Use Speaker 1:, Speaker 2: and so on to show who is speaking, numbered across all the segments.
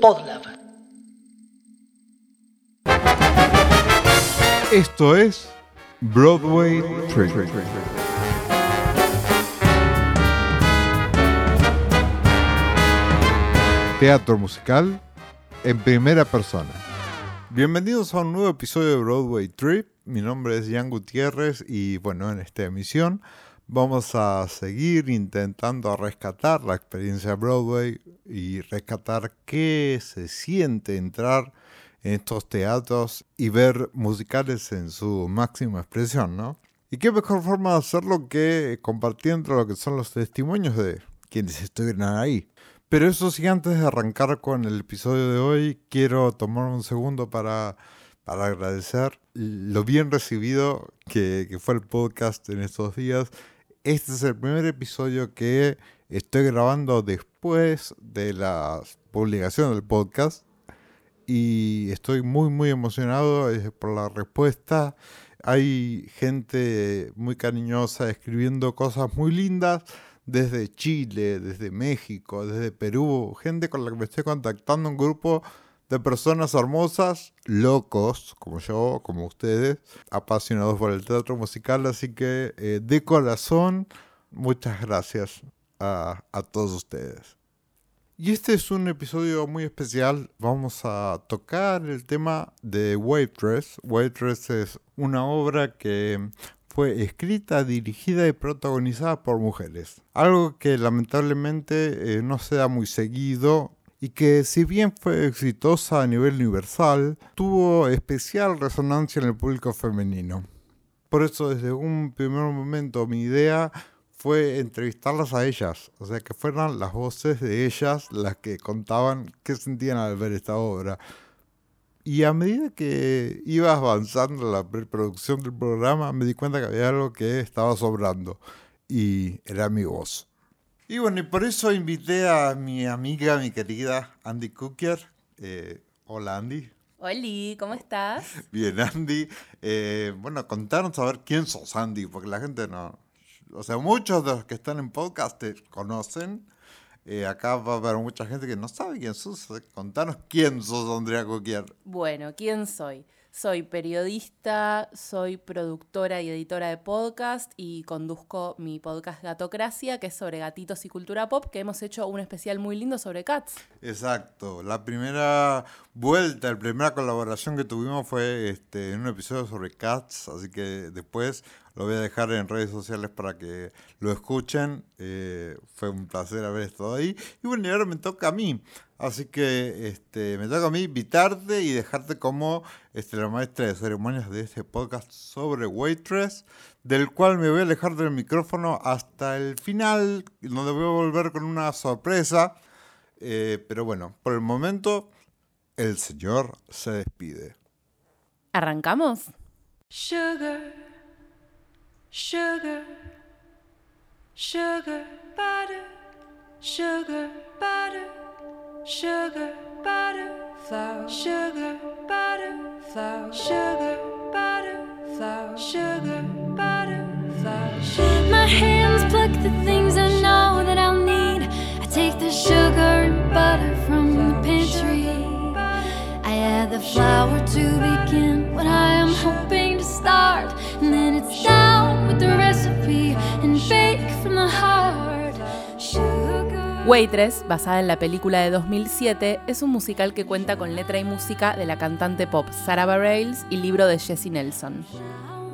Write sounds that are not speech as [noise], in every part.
Speaker 1: Podlab.
Speaker 2: Esto es Broadway Trip. Teatro musical en primera persona. Bienvenidos a un nuevo episodio de Broadway Trip. Mi nombre es Jan Gutiérrez y bueno, en esta emisión vamos a seguir intentando rescatar la experiencia Broadway y rescatar qué se siente entrar en estos teatros y ver musicales en su máxima expresión, ¿no? Y qué mejor forma de hacerlo que compartiendo lo que son los testimonios de quienes estuvieron ahí. Pero eso sí, antes de arrancar con el episodio de hoy, quiero tomar un segundo para, para agradecer lo bien recibido que, que fue el podcast en estos días. Este es el primer episodio que estoy grabando después de la publicación del podcast y estoy muy muy emocionado eh, por la respuesta. Hay gente muy cariñosa escribiendo cosas muy lindas desde Chile, desde México, desde Perú, gente con la que me estoy contactando, un grupo de personas hermosas, locos, como yo, como ustedes, apasionados por el teatro musical, así que eh, de corazón, muchas gracias a, a todos ustedes. Y este es un episodio muy especial. Vamos a tocar el tema de Waitress. Waitress es una obra que fue escrita, dirigida y protagonizada por mujeres. Algo que lamentablemente eh, no se da muy seguido y que si bien fue exitosa a nivel universal, tuvo especial resonancia en el público femenino. Por eso desde un primer momento mi idea fue entrevistarlas a ellas, o sea, que fueran las voces de ellas las que contaban qué sentían al ver esta obra. Y a medida que iba avanzando la preproducción del programa, me di cuenta que había algo que estaba sobrando, y era mi voz. Y bueno, y por eso invité a mi amiga, mi querida Andy Cooker. Eh, hola Andy.
Speaker 3: Hola, ¿cómo estás?
Speaker 2: Bien, Andy. Eh, bueno, contanos a ver quién sos, Andy, porque la gente no, o sea, muchos de los que están en podcast te conocen. Eh, acá va a haber mucha gente que no sabe quién sos. Contanos quién sos, Andrea Coquier.
Speaker 3: Bueno, ¿quién soy? Soy periodista, soy productora y editora de podcast y conduzco mi podcast Gatocracia, que es sobre gatitos y cultura pop, que hemos hecho un especial muy lindo sobre cats.
Speaker 2: Exacto. La primera vuelta, la primera colaboración que tuvimos fue este, en un episodio sobre cats, así que después lo voy a dejar en redes sociales para que lo escuchen. Eh, fue un placer haber estado ahí. Y bueno, y ahora me toca a mí. Así que este, me toca a mí invitarte y dejarte como este, la maestra de ceremonias de este podcast sobre Waitress, del cual me voy a alejar del micrófono hasta el final, donde voy a volver con una sorpresa. Eh, pero bueno, por el momento, el señor se despide.
Speaker 3: ¿Arrancamos?
Speaker 4: Sugar. sugar, sugar, butter, sugar, butter, sugar, butter, flour, sugar, butter, flour, sugar, butter, flour, sugar, butter, flour. My hands pluck the things I know that I'll need. I take the sugar and butter from the pantry. I add the flour to begin what I am hoping to start, and then it's down.
Speaker 3: Waitress, basada en la película de 2007, es un musical que cuenta con letra y música de la cantante pop Sarah Bareilles y libro de Jessie Nelson.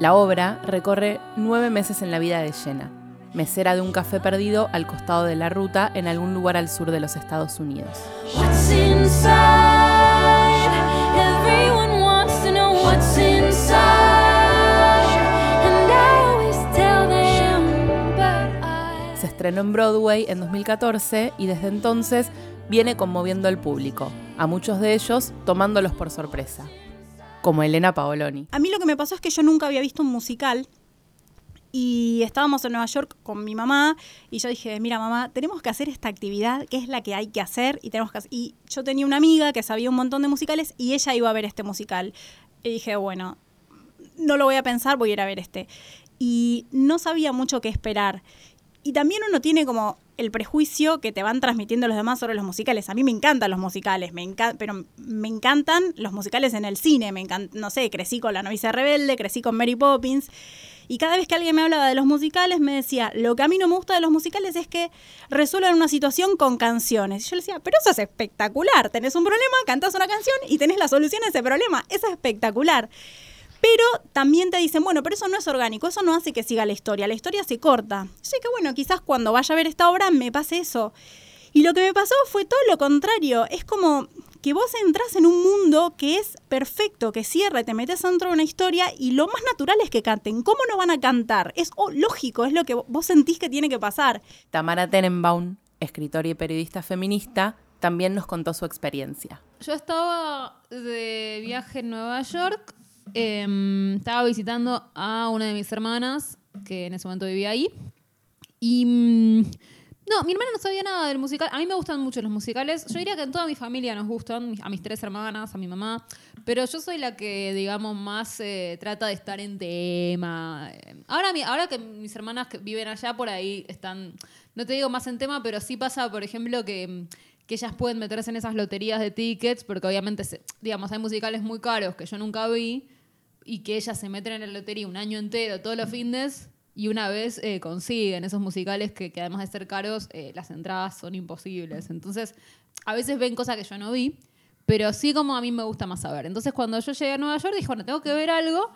Speaker 3: La obra recorre nueve meses en la vida de Jenna, mesera de un café perdido al costado de la ruta en algún lugar al sur de los Estados Unidos. Estrenó en Broadway en 2014 y desde entonces viene conmoviendo al público, a muchos de ellos tomándolos por sorpresa, como Elena Paoloni.
Speaker 5: A mí lo que me pasó es que yo nunca había visto un musical y estábamos en Nueva York con mi mamá y yo dije, mira mamá, tenemos que hacer esta actividad, que es la que hay que hacer y tenemos Y yo tenía una amiga que sabía un montón de musicales y ella iba a ver este musical. Y dije, bueno, no lo voy a pensar, voy a ir a ver este. Y no sabía mucho qué esperar. Y también uno tiene como el prejuicio que te van transmitiendo los demás sobre los musicales. A mí me encantan los musicales, me pero me encantan los musicales en el cine. Me no sé, crecí con La novicia rebelde, crecí con Mary Poppins. Y cada vez que alguien me hablaba de los musicales, me decía, lo que a mí no me gusta de los musicales es que resuelven una situación con canciones. Y yo le decía, pero eso es espectacular. Tenés un problema, cantás una canción y tenés la solución a ese problema. Eso es espectacular. Pero también te dicen, bueno, pero eso no es orgánico, eso no hace que siga la historia, la historia se corta. Yo que bueno, quizás cuando vaya a ver esta obra me pase eso. Y lo que me pasó fue todo lo contrario, es como que vos entras en un mundo que es perfecto, que cierra y te metes dentro de una historia y lo más natural es que canten. ¿Cómo no van a cantar? Es oh, lógico, es lo que vos sentís que tiene que pasar.
Speaker 3: Tamara Tenenbaum, escritora y periodista feminista, también nos contó su experiencia.
Speaker 1: Yo estaba de viaje en Nueva York. Em, estaba visitando a una de mis hermanas, que en ese momento vivía ahí. Y. mm, no, mi hermana no sabía nada del musical. A mí me gustan mucho los musicales. Yo diría que en toda mi familia nos gustan, a mis tres hermanas, a mi mamá. Pero yo soy la que, digamos, más eh, trata de estar en tema. Eh, Ahora, ahora que mis hermanas que viven allá por ahí están, no te digo más en tema, pero sí pasa, por ejemplo, que, mm, que ellas pueden meterse en esas loterías de tickets, porque obviamente, se- digamos, hay musicales muy caros que yo nunca vi y que ellas se meten en la lotería un año entero, todos los fines, y una vez eh, consiguen esos musicales que, que además de ser caros, eh, las entradas son imposibles. Entonces, a veces ven cosas que yo no vi, pero sí como a mí me gusta más saber. Entonces, cuando yo llegué a Nueva York, dije, bueno, tengo que ver algo.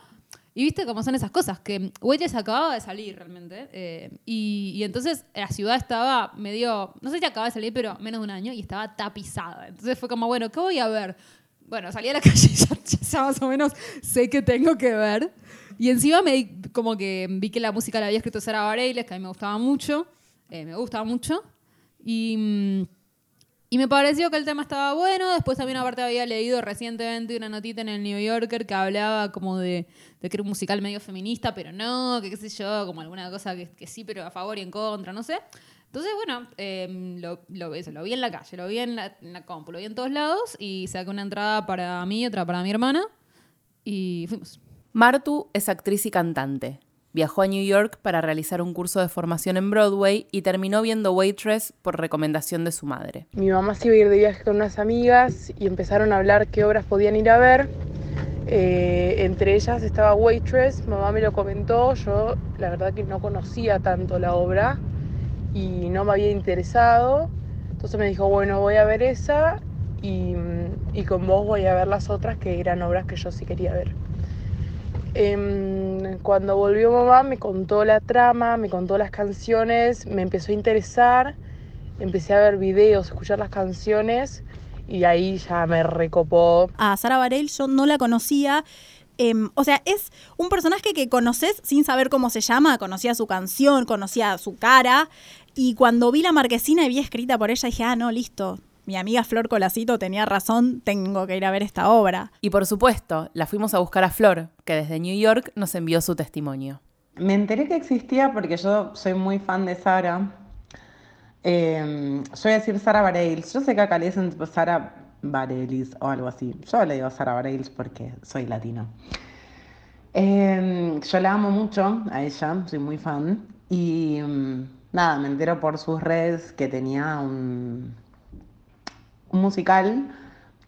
Speaker 1: Y viste cómo son esas cosas, que Waitress acababa de salir realmente. eh, y, y entonces la ciudad estaba medio, no sé si acababa de salir, pero menos de un año, y estaba tapizada. Entonces fue como, bueno, ¿qué voy a ver? Bueno, salí a la [laughs] calle y ya, ya más o menos sé que tengo que ver. Y encima me di- como que vi que la música la había escrito Sara Bareilles, que a mí me gustaba mucho. eh, me gustaba mucho. Y, mm, y me pareció que el tema estaba bueno. Después también aparte había leído recientemente una notita en el New Yorker que hablaba como de, que era un musical medio feminista, pero no, que qué sé yo, como alguna cosa que, sí, pero a favor y en contra, no sé. Entonces, bueno, eh, lo, lo, vi en la calle, lo vi en la, en compu, lo vi en todos lados y saqué una entrada para mí, otra para mi hermana y fuimos.
Speaker 3: Martu es actriz y cantante. Viajó a New York para realizar un curso de formación en Broadway y terminó viendo Waitress por recomendación de su madre.
Speaker 6: Mi mamá se iba a ir de viaje con unas amigas y empezaron a hablar qué obras podían ir a ver. Eh, entre ellas estaba Waitress, mamá me lo comentó, yo la verdad que no conocía tanto la obra y no me había interesado. Entonces me dijo, bueno, voy a ver esa y, y con vos voy a ver las otras que eran obras que yo sí quería ver. Em, cuando volvió mamá me contó la trama, me contó las canciones, me empezó a interesar, empecé a ver videos, escuchar las canciones y ahí ya me recopó.
Speaker 5: A Sara Bareil yo no la conocía. em, o sea, es un personaje que conoces sin saber cómo se llama, conocía su canción, conocía su cara. Y cuando vi la marquesina y vi escrita por ella, dije, ah, no, listo. Mi amiga Flor Colacito tenía razón, tengo que ir a ver esta obra.
Speaker 3: Y por supuesto, la fuimos a buscar a Flor, que desde New York nos envió su testimonio.
Speaker 7: Me enteré que existía porque yo soy muy fan de Sara. Eh, yo voy a decir Sara Bareilles. Yo sé que acá le dicen tipo Sara Bareilles o algo así. Yo le digo Sara Bareilles porque soy latino. Eh, yo la amo mucho a ella, soy muy fan. Y mm, nada, me entero por sus redes que tenía un, un musical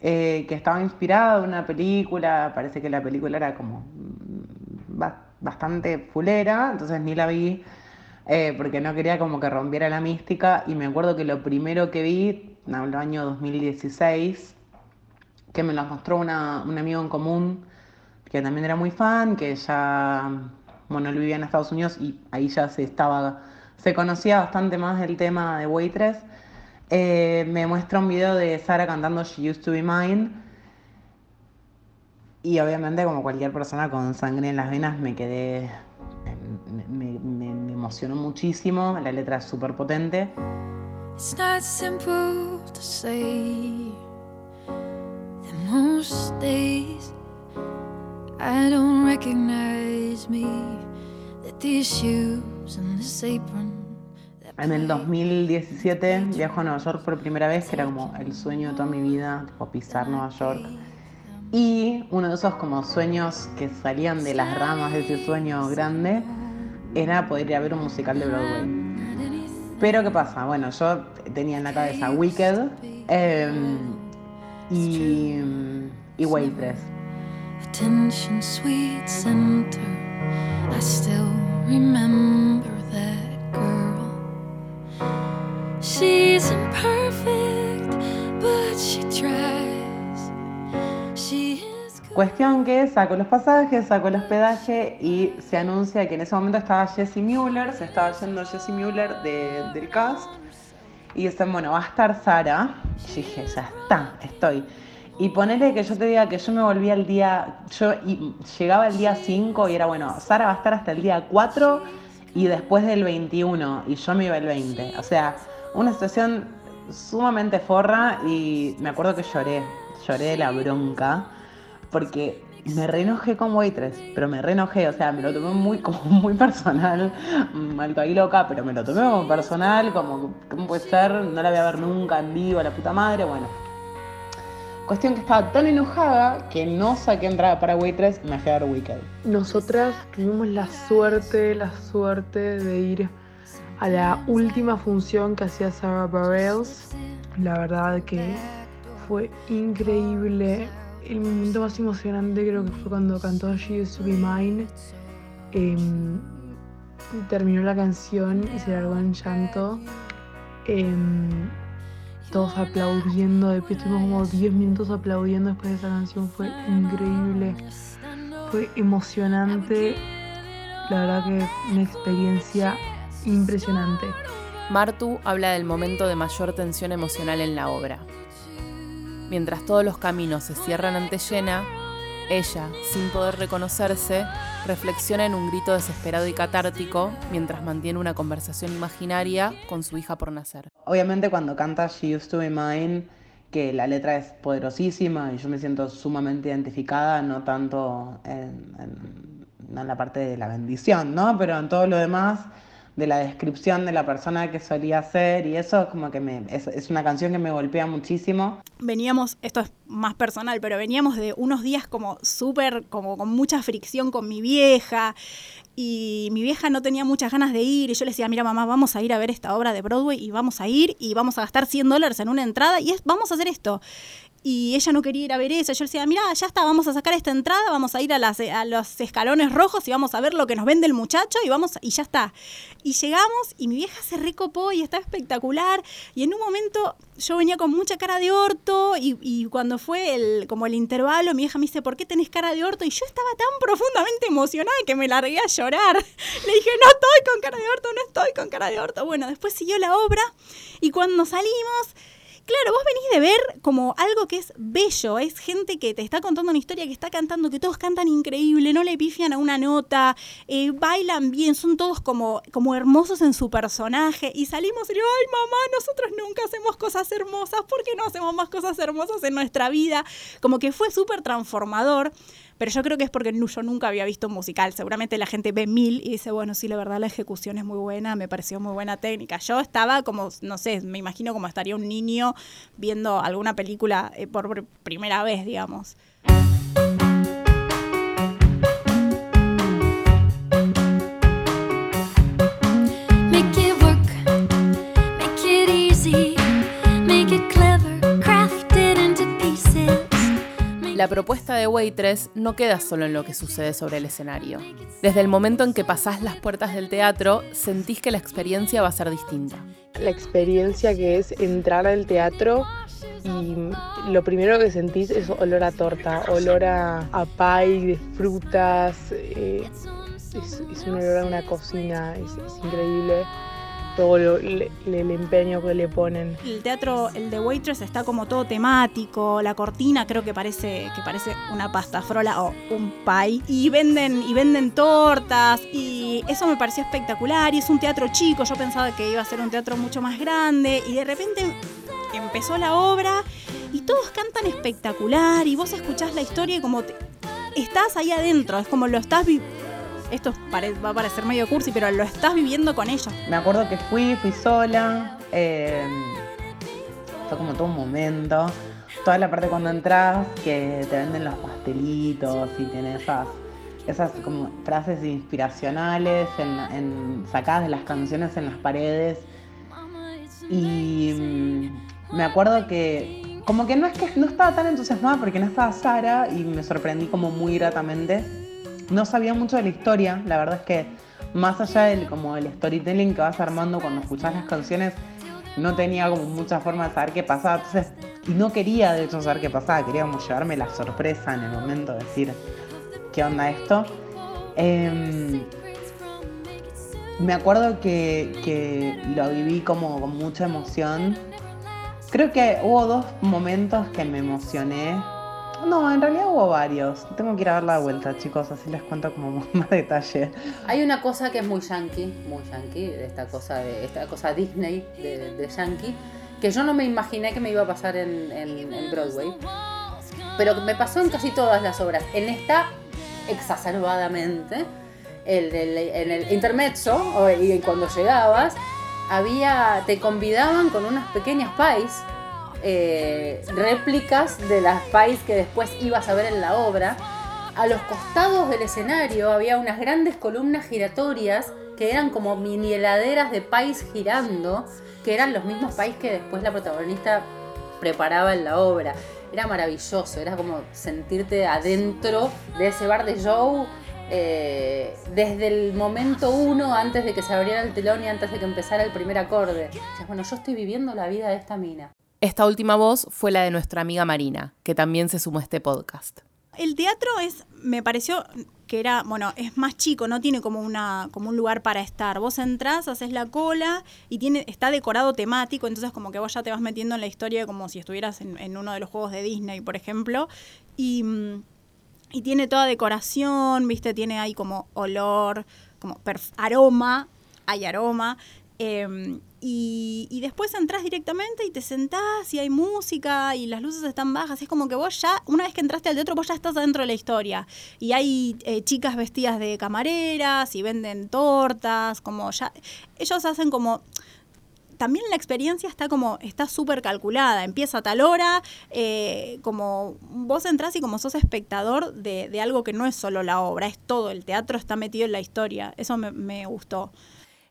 Speaker 7: eh, que estaba inspirado en una película. Parece que la película era como mm, ba- bastante fulera, entonces ni la vi eh, porque no quería como que rompiera la mística. Y me acuerdo que lo primero que vi, en el año 2016, que me lo mostró una- un amigo en común que también era muy fan, que ya, bueno, vivía en Estados Unidos y ahí ya se estaba, se conocía bastante más del tema de Waitress. Eh, me muestra un video de Sara cantando She Used to Be Mine. Y obviamente, como cualquier persona con sangre en las venas, me quedé. Me, me- me- emocionó muchísimo. La letra es súper potente.
Speaker 4: It's not simple to say that most days I don't recognize me, that these shoes and this apron.
Speaker 7: En el
Speaker 4: play
Speaker 7: 2017 viajo a Nueva York por primera vez, que era como el sueño de toda mi vida, tipo pisar Nueva York. Y uno de esos como sueños que salían de las ramas de ese sueño grande era poder ir ver un musical de Broadway. Pero ¿qué pasa? Bueno, yo tenía en la cabeza Wicked em, y, y Waitress. Cuestión que saco los pasajes, saco el hospedaje y se anuncia que en ese momento estaba Jesse Mueller, se estaba yendo Jesse Mueller de- del cast. Y dicen, bueno, va a estar Sara. Y dije, ya está, estoy. Y ponele que yo te diga que yo me volví al día, yo llegaba el día 5 y era, bueno, Sara va a estar hasta el día 4 y después del 21 y yo me iba el 20. O sea, una situación sumamente forra y me acuerdo que lloré, lloré de la bronca porque me reenojé con Waitress, pero me reenojé, o sea, me lo tomé muy [laughs] como muy personal, mal ahí loca, pero me lo tomé como personal, como, ¿cómo puede ser? No la voy a ver nunca en vivo, la puta madre, bueno. Cuestión que estaba tan enojada que no saqué entrada para Waitress, me fui a ver Wicked.
Speaker 6: Nosotras tuvimos la suerte, la suerte de ir a la última función que hacía Sarah Bareilles. La verdad que fue increíble. El momento más emocionante creo que fue cuando cantó She Used to Be Mine. Em, terminó la canción y se largó en llanto. Em, todos aplaudiendo, de pie estuvimos como 10 minutos aplaudiendo después de esa canción, fue increíble. Fue emocionante, la verdad que una experiencia impresionante.
Speaker 3: Martu habla del momento de mayor tensión emocional en la obra. Mientras todos los caminos se cierran ante Jenna, ella, sin poder reconocerse, reflexiona en un grito desesperado y catártico mientras mantiene una conversación imaginaria con su hija por nacer.
Speaker 7: Obviamente cuando canta She Used to Be Mine, que la letra es poderosísima y yo me siento sumamente identificada, no tanto en, en la parte de la bendición, ¿no? Pero en todo lo demás, de la descripción de la persona que solía ser y eso como que me, es, una canción que me golpea muchísimo.
Speaker 5: veníamos, esto es más personal, pero veníamos de unos días como súper, como con mucha fricción con mi vieja. Y mi vieja no tenía muchas ganas de ir. Y yo le decía, mira mamá, vamos a ir a ver esta obra de Broadway y vamos a ir y vamos a gastar 100 dólares en una entrada y es, vamos a hacer esto. Y ella no quería ir a ver eso. Yo le decía, mira, ya está, vamos a sacar esta entrada, vamos a ir a, las, a los escalones rojos y vamos a ver lo que nos vende el muchacho y vamos y ya está. Y llegamos y mi vieja se recopó y estaba espectacular. Y en un momento yo venía con mucha cara de orto y, y cuando fue el, como el intervalo, mi vieja me dice, ¿por qué tenés cara de orto? Y yo estaba tan profundamente emocionada que me largué a llorar. [laughs] Le dije, no estoy con cara de orto, no estoy con cara de orto. Bueno, después siguió la obra y cuando salimos... Claro, vos venís de ver como algo que es bello, es gente que te está contando una historia, que está cantando, que todos cantan increíble, no le pifian a una nota, eh, bailan bien, son todos como, como hermosos en su personaje. Y salimos y digo, ay mamá, nosotros nunca hacemos cosas hermosas, ¿por qué no hacemos más cosas hermosas en nuestra vida? Como que fue súper transformador. Pero yo creo que es porque yo nunca había visto un musical. Seguramente la gente ve mil y dice, bueno, sí, la verdad la ejecución es muy buena, me pareció muy buena técnica. Yo estaba como, no sé, me imagino como estaría un niño viendo alguna película eh, por pr- primera vez, digamos.
Speaker 3: La propuesta de Waitress no queda solo en lo que sucede sobre el escenario. Desde el momento en que pasás las puertas del teatro, sentís que la experiencia va a ser distinta.
Speaker 6: La experiencia que es entrar al teatro y lo primero que sentís es olor a torta, olor a, a de frutas, eh, es, es un olor a una cocina, es increíble todo el empeño que le ponen.
Speaker 5: El teatro, el de Waitress, está como todo temático. La cortina creo que parece, que parece una pasta frola o un pie. Y venden, y venden tortas. Y eso me pareció espectacular. Y es un teatro chico. Yo pensaba que iba a ser un teatro mucho más grande. Y de repente empezó la obra. Y todos cantan espectacular. Y vos escuchás la historia y como te- estás ahí adentro. Es como lo estás vi- Esto va a parecer medio cursi, pero lo estás viviendo con ellos.
Speaker 7: Me acuerdo que fui, fui sola. eh, fue como todo un momento. Toda la parte cuando entras, que te venden los pastelitos y tiene esas, esas como frases inspiracionales en- sacadas de las canciones en las paredes. Y mm, me acuerdo que como que no es que no estaba tan entusiasmada porque no estaba Sara y me sorprendí como muy gratamente. No sabía mucho de la historia, la verdad es que más allá del como el storytelling que vas armando cuando escuchas las canciones, no tenía como mucha forma de saber qué pasaba. Entonces, y no quería de hecho saber qué pasaba, quería como llevarme la sorpresa en el momento de decir qué onda esto. Em, me acuerdo que, que lo viví como con mucha emoción. Creo que hubo dos momentos que me emocioné. No, en realidad hubo varios. Tengo que ir a dar la vuelta, chicos, así les cuento como [laughs] más detalle.
Speaker 3: Hay una cosa que es muy yankee, muy yankee, esta cosa, de esta cosa Disney de, yankee, que yo no me imaginé que me iba a pasar en, Broadway, pero me pasó en casi todas las obras. En esta, exacerbadamente, el, del- en el intermezzo, y cuando llegabas, había, te convidaban con unas pequeñas pies, eh, réplicas de las pies que después ibas a ver en la obra. A los costados del escenario había unas grandes columnas giratorias que eran como mini heladeras de pies girando, que eran los mismos pies que después la protagonista preparaba en la obra. Era maravilloso, era como sentirte adentro de ese bar de Joe eh, desde el momento uno, antes de que se abriera el telón y antes de que empezara el primer acorde. Bueno, yo estoy viviendo la vida de esta mina. Esta última voz fue la de nuestra amiga Marina, que también se sumó a este podcast.
Speaker 5: El teatro es, me pareció que era, bueno, es más chico, no tiene como una, como un lugar para estar. Vos entrás, haces la cola y tiene, está decorado temático, entonces como que vos ya te vas metiendo en la historia como si estuvieras en, uno de los juegos de Disney, por ejemplo. Y, y tiene toda decoración, viste, tiene ahí como olor, como aroma, hay aroma. Eh, y, y después entras directamente y te sentás y hay música y las luces están bajas. Es como que vos ya, una vez que entraste al teatro, vos ya estás dentro de la historia. Y hay eh, chicas vestidas de camareras y venden tortas, como ya. Ellos hacen como también la experiencia está como, está súper calculada, empieza a tal hora, eh, como vos entrás y como sos espectador de, de algo que no es solo la obra, es todo, el teatro está metido en la historia, eso me, me gustó.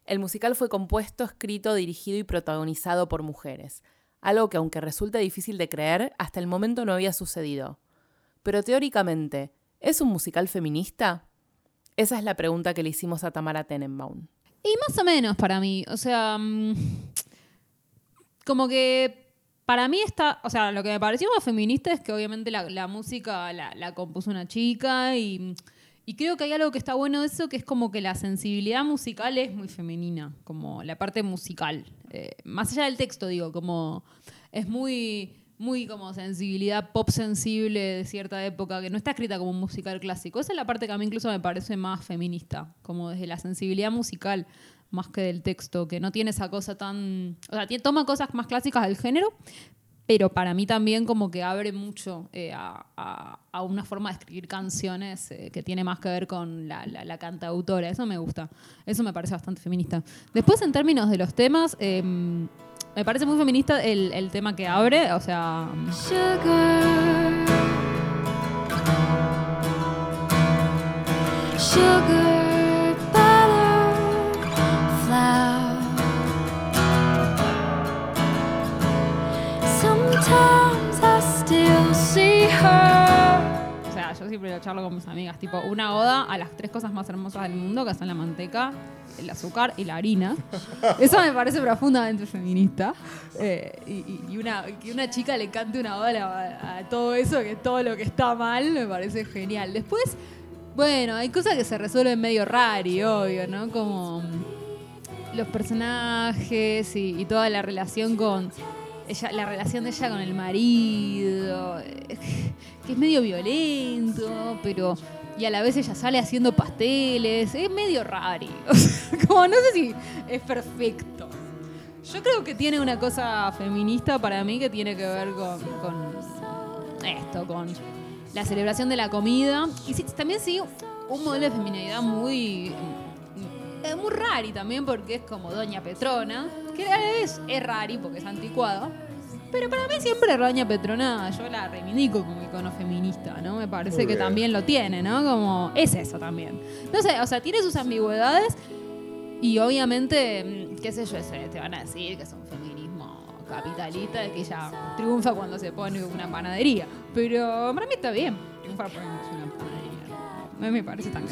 Speaker 3: El musical fue compuesto, escrito, dirigido y protagonizado por mujeres, algo que aunque resulte difícil de creer, hasta el momento no había sucedido. Pero teóricamente, ¿es un musical feminista? Esa es la pregunta que le hicimos a Tamara Tenenbaum.
Speaker 1: Y más o menos para mí. O sea, mm, como que para mí está, o sea, lo que me pareció más feminista es que obviamente la, la música la, la compuso una chica y, y creo que hay algo que está bueno de eso, que es como que la sensibilidad musical es muy femenina, como la parte musical. Eh, más allá del texto, digo, como es muy muy como sensibilidad pop sensible de cierta época, que no está escrita como un musical clásico. Esa es la parte que a mí incluso me parece más feminista, como desde la sensibilidad musical más que del texto, que no tiene esa cosa tan... O sea, toma cosas más clásicas del género, pero para mí también como que abre mucho eh, a, a- una forma de escribir canciones eh, que tiene más que ver con la, la, cantautora. Eso me gusta. Eso me parece bastante feminista. Después, en términos de los temas, eh, me parece muy feminista el, el tema que abre. O sea, yo siempre lo charlo con mis amigas. Tipo, una oda a las tres cosas más hermosas del mundo, que son la manteca, el azúcar y la harina. Eso me parece profundamente feminista. Eh, y, una, que una chica le cante una oda a, todo eso, que todo lo que está mal, me parece genial. Después, bueno, hay cosas que se resuelven medio rari, obvio, ¿no? Como los personajes y toda la relación con ella, la relación de ella con el marido, eh, que es medio violento, pero y a la vez ella sale haciendo pasteles, es medio rari. [laughs] O sea, como no sé si es perfecto. Yo creo que tiene una cosa feminista para mí que tiene que ver con, con esto, con la celebración de la comida. Y sí, también sí, un modelo de feminidad muy, eh, muy rari también, porque es como Doña Petrona, que es, es rari porque es anticuada. Pero para mí siempre Doña Petrona, yo la reivindico como icono feminista, ¿no? Me parece
Speaker 2: Muy
Speaker 1: que
Speaker 2: bien.
Speaker 1: también lo tiene, ¿no? Como es eso también. No sé, o sea, tiene sus ambigüedades y obviamente, mm, qué sé yo, te van a decir que es un feminismo capitalista que ella triunfa cuando se pone una panadería. Pero para mí está bien triunfar poniéndose una panadería. No me parece tan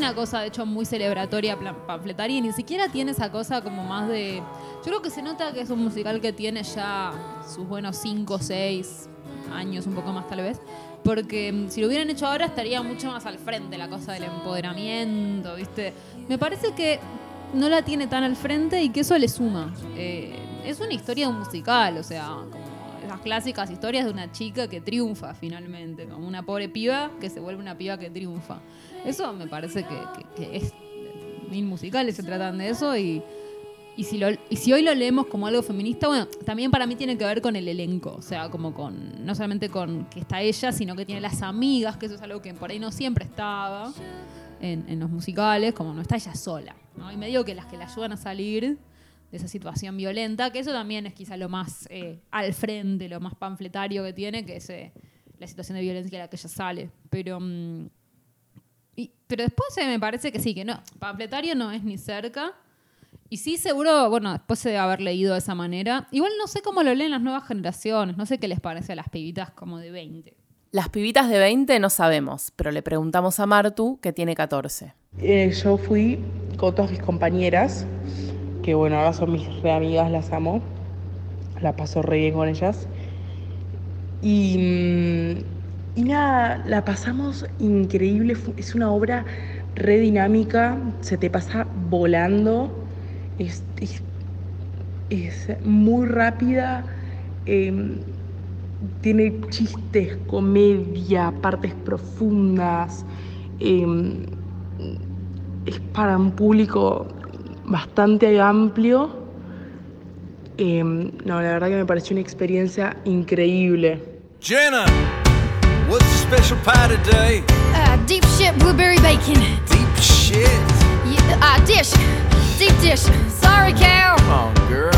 Speaker 1: una cosa, de hecho, muy celebratoria, plan- panfletaria, y ni siquiera tiene esa cosa como más de... Yo creo que se nota que es un musical que tiene ya sus buenos 5 o 6 años, un poco más tal vez, porque mm, si lo hubieran hecho ahora estaría mucho más al frente la cosa del empoderamiento, ¿viste? Me parece que no la tiene tan al frente y que eso le suma. Eh, es una historia musical, o sea, como esas clásicas historias de una chica que triunfa finalmente, como una pobre piba que se vuelve una piba que triunfa. Eso me parece que, que- que es. Mil musicales se tratan de eso y. Y si, hoy lo leemos como algo feminista, bueno, también para mí tiene que ver con el elenco, o sea, como con, no solamente con que está ella, sino que tiene las amigas, que eso es algo que por ahí no siempre estaba en, los musicales, como no está ella sola. Y medio que las que la ayudan a salir de esa situación violenta, que eso también es quizá lo más eh, al frente, lo más panfletario que tiene, que es eh, la situación de violencia de la que ella sale. Pero, mm, pero después eh, me parece que sí, que no, panfletario no es ni cerca. Y sí, seguro, bueno, después de haber leído de esa manera, igual no sé cómo lo leen las nuevas generaciones, no sé qué les parece a las pibitas como de 20.
Speaker 3: Las pibitas de 20 no sabemos, pero le preguntamos a Martu, que tiene 14.
Speaker 6: Eh, yo fui con todas mis compañeras, que bueno, ahora son mis re amigas, las amo. La paso re bien con ellas. Y, mm, y nada, la pasamos increíble. Es una obra re dinámica, se te pasa volando. Es, es- es muy rápida. em, tiene chistes, comedia, partes profundas. em, es para un público bastante amplio. Em, no, la verdad que me pareció una experiencia increíble.
Speaker 8: Jenna, what's the special pie today?
Speaker 9: Uh, deep shit blueberry bacon.
Speaker 8: Deep shit.
Speaker 9: Yeah, uh, dish. Deep dish. Sorry, cow.
Speaker 8: Come on, girl.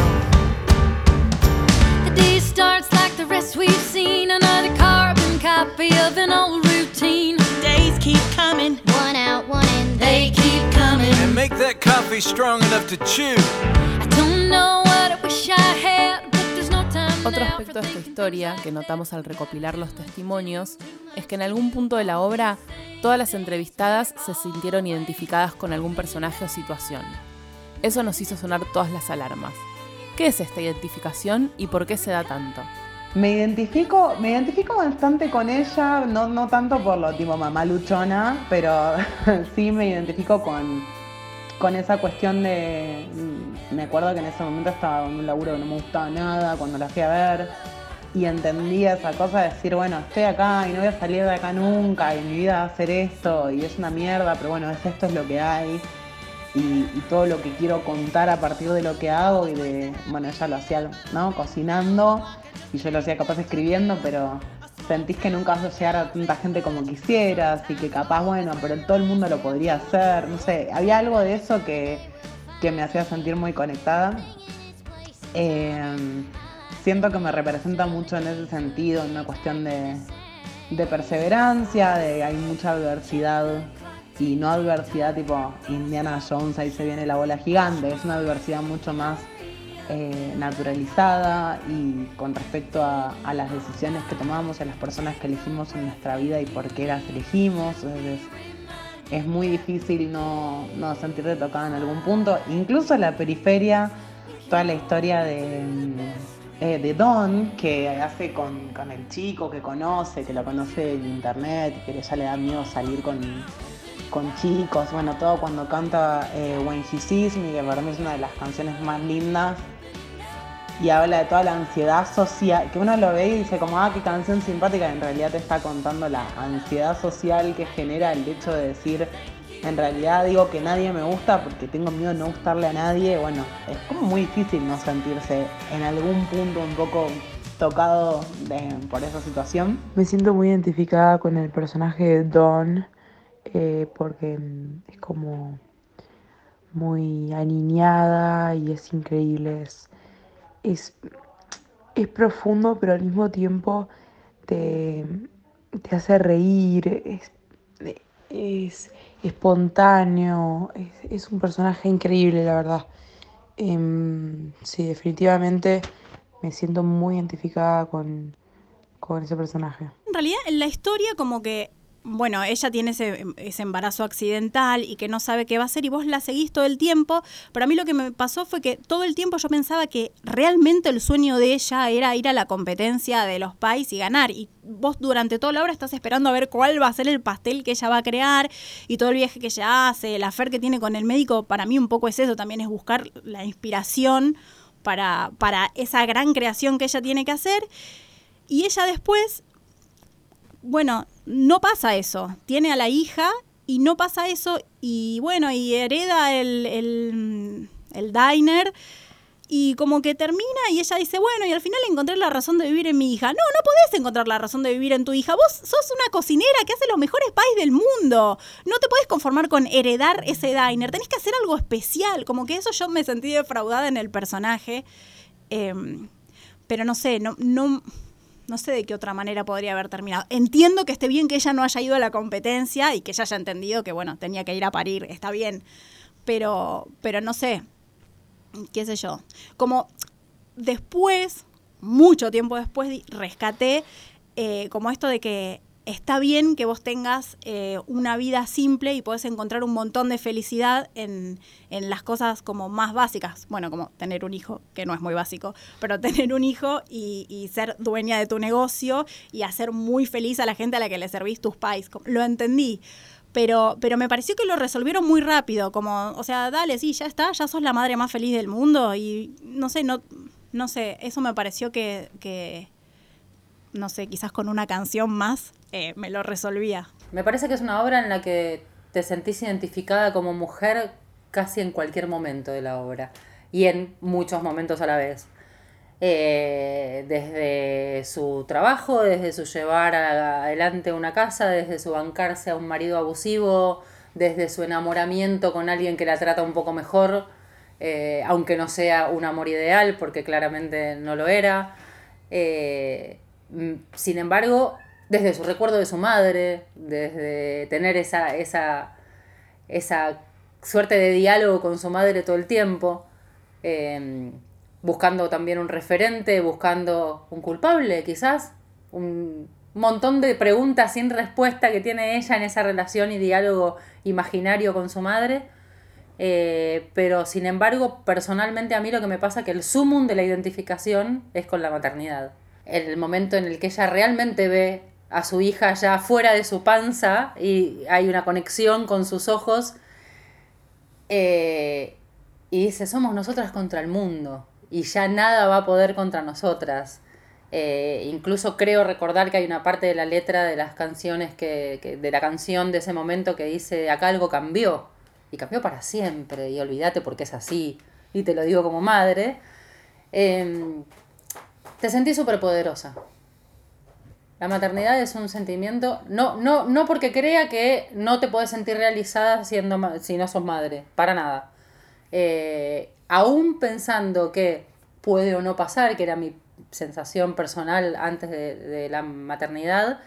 Speaker 9: The day starts like the rest we've seen. Another carbon copy of an old routine.
Speaker 10: Days keep coming.
Speaker 9: One out, one in. They keep coming.
Speaker 8: And make that coffee strong enough to chew.
Speaker 9: I don't know what I wish I had, but there's no time
Speaker 3: Otro aspecto de esta historia que notamos al recopilar los testimonios es que en algún punto de la obra todas las entrevistadas se sintieron identificadas con algún personaje o situación. Eso nos hizo sonar todas las alarmas. ¿Qué es esta identificación y por qué se da tanto?
Speaker 7: Me identifico, me identifico bastante con ella, no, no tanto por lo tipo mamá luchona, pero [laughs] sí me identifico con, con esa cuestión de. mm, Me acuerdo que en ese momento estaba en un laburo que no me gustaba nada cuando la fui a ver y entendí esa cosa de decir, bueno, estoy acá y no voy a salir de acá nunca y mi vida va a ser esto y es una mierda, pero bueno, es esto es lo que hay y, y todo lo que quiero contar a partir de lo que hago y de, bueno, ella lo hacía, ¿no? Cocinando y yo lo hacía capaz escribiendo, pero sentís que nunca vas a llegar a tanta gente como quisieras y que capaz, bueno, pero todo el mundo lo podría hacer, no sé, había algo de eso que, que me hacía sentir muy conectada. Eh, siento que me representa mucho en ese sentido, en una cuestión de, de perseverancia, de hay mucha adversidad y no adversidad tipo Indiana Jones, ahí se viene la bola gigante, es una adversidad mucho más eh, naturalizada y con respecto a, las decisiones que tomamos, a las personas que elegimos en nuestra vida y por qué las elegimos. Es, es muy difícil no, no sentirte tocada en algún punto, incluso la periferia, toda la historia de, eh, de Don, que hace con, con el chico que conoce, que lo conoce en internet, que ya le da miedo salir con, con chicos, bueno, todo cuando canta eh, When He Sees Me, que para mí es una de las canciones más lindas, y habla de toda la ansiedad social, que uno lo ve y dice como, ah, qué canción simpática, en realidad te está contando la ansiedad social que genera el hecho de decir, en realidad digo que nadie me gusta porque tengo miedo de no gustarle a nadie, bueno, es como muy difícil no sentirse en algún punto un poco tocado por esa situación.
Speaker 6: Me siento muy identificada con el personaje de Don eh, porque es como
Speaker 11: muy aniñada y es increíble. Es, es, es profundo, pero al mismo tiempo te, te hace reír, es, es espontáneo, es, es un personaje increíble, la verdad. Em, sí, definitivamente me siento muy identificada con, con ese personaje.
Speaker 5: En realidad, en la historia como que, bueno, ella tiene ese, embarazo accidental y que no sabe qué va a hacer y vos la seguís todo el tiempo, pero a mí lo que me pasó fue que todo el tiempo yo pensaba que realmente el sueño de ella era ir a la competencia de los pais y ganar. Y vos durante toda la obra estás esperando a ver cuál va a ser el pastel que ella va a crear y todo el viaje que ella hace, la fer que tiene con el médico, para mí un poco es eso, también es buscar la inspiración para, para esa gran creación que ella tiene que hacer. Y ella después, bueno, no pasa eso. Tiene a la hija y no pasa eso. Y bueno, y hereda el, el, el diner. Y como que termina y ella dice, bueno, y al final encontré la razón de vivir en mi hija. No, no podés encontrar la razón de vivir en tu hija. Vos sos una cocinera que hace los mejores pies del mundo. No te podés conformar con heredar ese diner. Tenés que hacer algo especial. Como que eso yo me sentí defraudada en el personaje. Em, pero no sé, no, no, no sé de qué otra manera podría haber terminado. Entiendo que esté bien que ella no haya ido a la competencia y que ella haya entendido que, bueno, tenía que ir a parir, está bien. Pero, pero no sé, qué sé yo. Como después, mucho tiempo después, rescaté eh, como esto de que está bien que vos tengas eh, una vida simple y podés encontrar un montón de felicidad en, en las cosas como más básicas. Bueno, como tener un hijo, que no es muy básico, pero tener un hijo y, ser dueña de tu negocio y hacer muy feliz a la gente a la que le servís tus pais. Lo entendí. Pero, pero me pareció que lo resolvieron muy rápido, como, o sea, dale, sí, ya está, ya sos la madre más feliz del mundo y no sé, no, no sé, eso me pareció que no sé, quizás con una canción más eh, me lo resolvía.
Speaker 12: Me parece que es una obra en la que te sentís identificada como mujer casi en cualquier momento de la obra y en muchos momentos a la vez. Eh, desde su trabajo, desde su llevar adelante una casa, desde su bancarse a un marido abusivo, desde su enamoramiento con alguien que la trata un poco mejor, eh, aunque no sea un amor ideal, porque claramente no lo era. Sin embargo, desde su recuerdo de su madre, desde tener esa, esa, esa suerte de diálogo con su madre todo el tiempo, eh, buscando también un referente, buscando un culpable quizás, un montón de preguntas sin respuesta que tiene ella en esa relación y diálogo imaginario con su madre. Eh, pero sin embargo, personalmente a mí lo que me pasa es que el sumum de la identificación es con la maternidad. El momento en el que ella realmente ve a su hija ya fuera de su panza y hay una conexión con sus ojos eh, y dice, somos nosotras contra el mundo y ya nada va a poder contra nosotras. Eh, incluso creo recordar que hay una parte de la letra de las canciones que, que- de la canción de ese momento que dice acá algo cambió y cambió para siempre y olvídate porque es así y te lo digo como madre Em, te sentí súper poderosa la maternidad es un sentimiento no no no porque crea que no te puedes sentir realizada siendo si no sos madre para nada eh, aún pensando que puede o no pasar, que era mi sensación personal antes de la maternidad,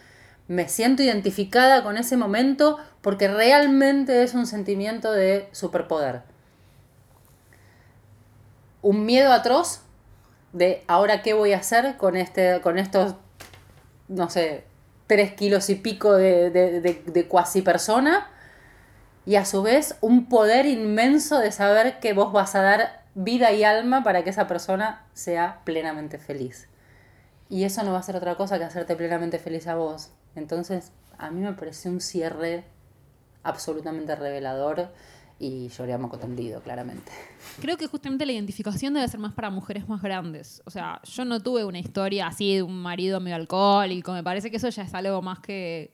Speaker 12: me siento identificada con ese momento porque realmente es un sentimiento de superpoder. Un miedo atroz de ahora qué voy a hacer con, este, con estos, no sé, tres kilos y pico de, de, de, de cuasi persona y a su vez un poder inmenso de saber que vos vas a dar vida y alma para que esa persona sea plenamente feliz. Y eso no va a ser otra cosa que hacerte plenamente feliz a vos. Entonces, a mí me pareció un cierre absolutamente revelador y lloré a moco tendido, claramente.
Speaker 1: Creo que justamente la identificación debe ser más para mujeres más grandes. O sea, yo no tuve una historia así de un marido medio alcohólico. Me parece que eso ya es algo más que,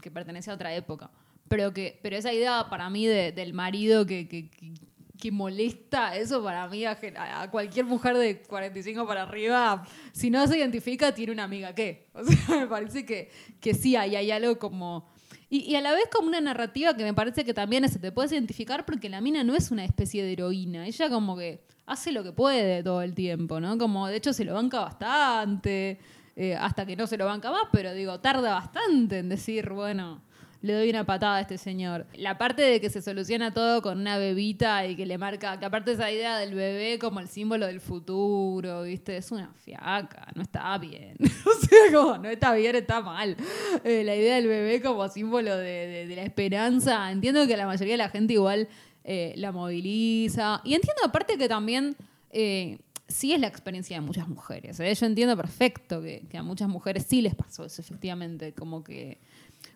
Speaker 1: que pertenece a otra época. Pero, que, pero esa idea para mí de- del marido que, que, que- molesta, eso para mí a, a cualquier mujer de 45 para arriba, si no se identifica, tiene una amiga que. O sea, [laughs] me parece que, que sí, ahí hay algo como Y, a la vez como una narrativa que me parece que también se te puedes identificar porque la mina no es una especie de heroína. Ella como que hace lo que puede todo el tiempo, ¿no? Como de hecho se lo banca bastante, eh, hasta que no se lo banca más, pero digo, tarda bastante en decir, bueno, le doy una patada a este señor. La parte de que se soluciona todo con una bebita y que le marca, que aparte esa idea del bebé como el símbolo del futuro, ¿viste? Es una fiaca, no está bien. [laughs] o sea, como no está bien, está mal. Eh, la idea del bebé como símbolo de, la esperanza, entiendo que la mayoría de la gente igual eh, la moviliza. Y entiendo aparte que también... eh, Sí es la experiencia de muchas mujeres. ¿eh? Yo entiendo perfecto que, que a muchas mujeres sí les pasó eso, efectivamente. Como que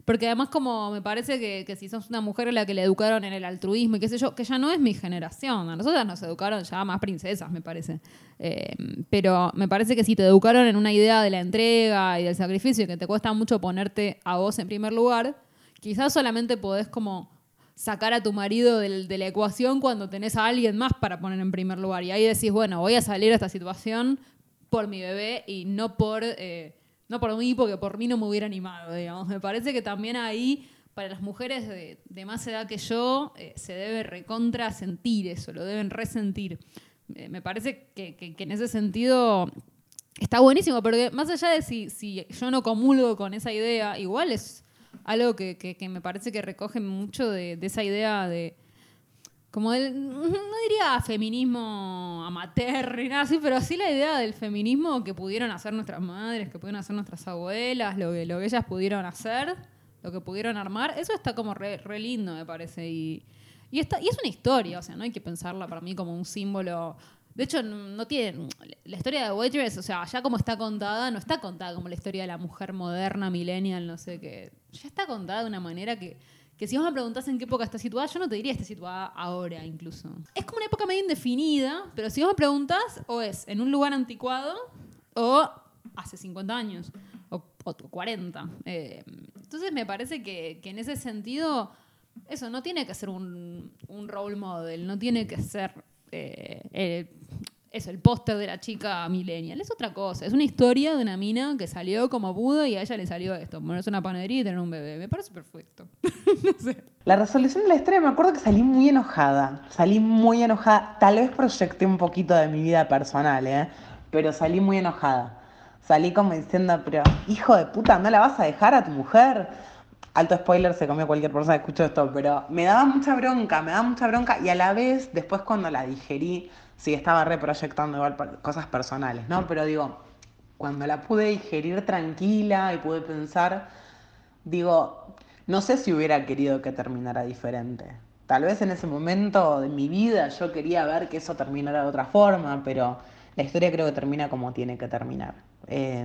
Speaker 1: porque además como me parece que, que si sos una mujer a la que le educaron en el altruismo y qué sé yo, que ya no es mi generación, a nosotras nos educaron ya más princesas, me parece. Eh, pero me parece que si te educaron en una idea de la entrega y del sacrificio y que te cuesta mucho ponerte a vos en primer lugar, quizás solamente podés como sacar a tu marido de la ecuación cuando tenés a alguien más para poner en primer lugar. Y ahí decís, bueno, voy a salir de esta situación por mi bebé y no por, eh, no por mí, porque por mí no me hubiera animado, digamos. Me parece que también ahí, para las mujeres de, más edad que yo, eh, se debe recontra sentir eso, lo deben resentir. Eh, me parece que, en ese sentido está buenísimo, porque más allá de si, yo no comulgo con esa idea, igual es algo que, me parece que recoge mucho de esa idea de, como del, [laughs] no diría feminismo amateur ni nada así, pero sí la idea del feminismo que pudieron hacer nuestras madres, que pudieron hacer nuestras abuelas, lo que, lo que ellas pudieron hacer, lo que pudieron armar, eso está como re, re lindo, me parece. Y, y, está, y es una historia, o sea, no hay que pensarla para mí como un símbolo. De hecho, no tiene. La historia de Waitress, o sea, ya como está contada, no está contada como la historia de la mujer moderna, millennial, no sé qué. Ya está contada de una manera que, que si vos me preguntás en qué época está situada, yo no te diría está situada ahora incluso. Es como una época medio indefinida, pero si vos me preguntás, o es en un lugar anticuado o hace 50 años o, o 40. Eh, entonces me parece que, que en ese sentido, eso no tiene que ser un, un role model, no tiene que ser eh, eso, el póster de la chica millennial. Es otra cosa, es una historia de una mina que salió como pudo y a ella le salió esto, ponerse una panadería y tener un bebé. Me parece perfecto. [laughs] no sé.
Speaker 7: La resolución de la historia, me acuerdo que salí muy enojada. Salí muy enojada. Tal vez proyecté un poquito de mi vida personal, ¿eh? Pero salí muy enojada. Salí como diciendo, pero hijo de puta, ¿no la vas a dejar a tu mujer? Alto spoiler, se comió cualquier persona que escuchó esto, pero me daba mucha bronca, me daba mucha bronca y a la vez, después cuando la digerí, sí, estaba reproyectando igual cosas personales, ¿no? Pero digo, cuando la pude digerir tranquila y pude pensar, digo, no sé si hubiera querido que terminara diferente. Tal vez en ese momento de mi vida yo quería ver que eso terminara de otra forma, pero la historia creo que termina como tiene que terminar. Eh,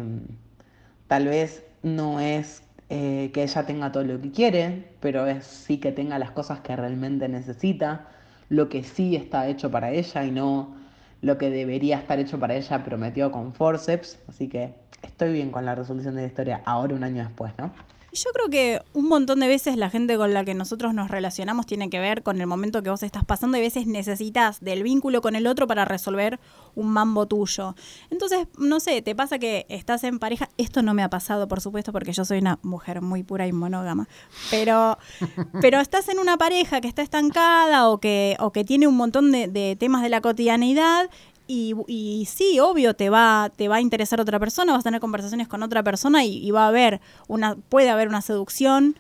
Speaker 7: tal vez no es eh, que ella tenga todo lo que quiere, pero es sí que tenga las cosas que realmente necesita, lo que sí está hecho para ella y no lo que debería estar hecho para ella, pero metido con forceps. Así que estoy bien con la resolución de la historia ahora, un año después, ¿no?
Speaker 5: Yo creo que un montón de veces la gente con la que nosotros nos relacionamos tiene que ver con el momento que vos estás pasando y a veces necesitas del vínculo con el otro para resolver un mambo tuyo. Entonces, no sé, te pasa que estás en pareja, esto no me ha pasado, por supuesto, porque yo soy una mujer muy pura y monógama, pero, [laughs] pero estás en una pareja que está estancada o que, o que tiene un montón de, de temas de la cotidianidad y, sí, obvio, te va, te va a interesar otra persona, vas a tener conversaciones con otra persona y, va a haber una, puede haber una seducción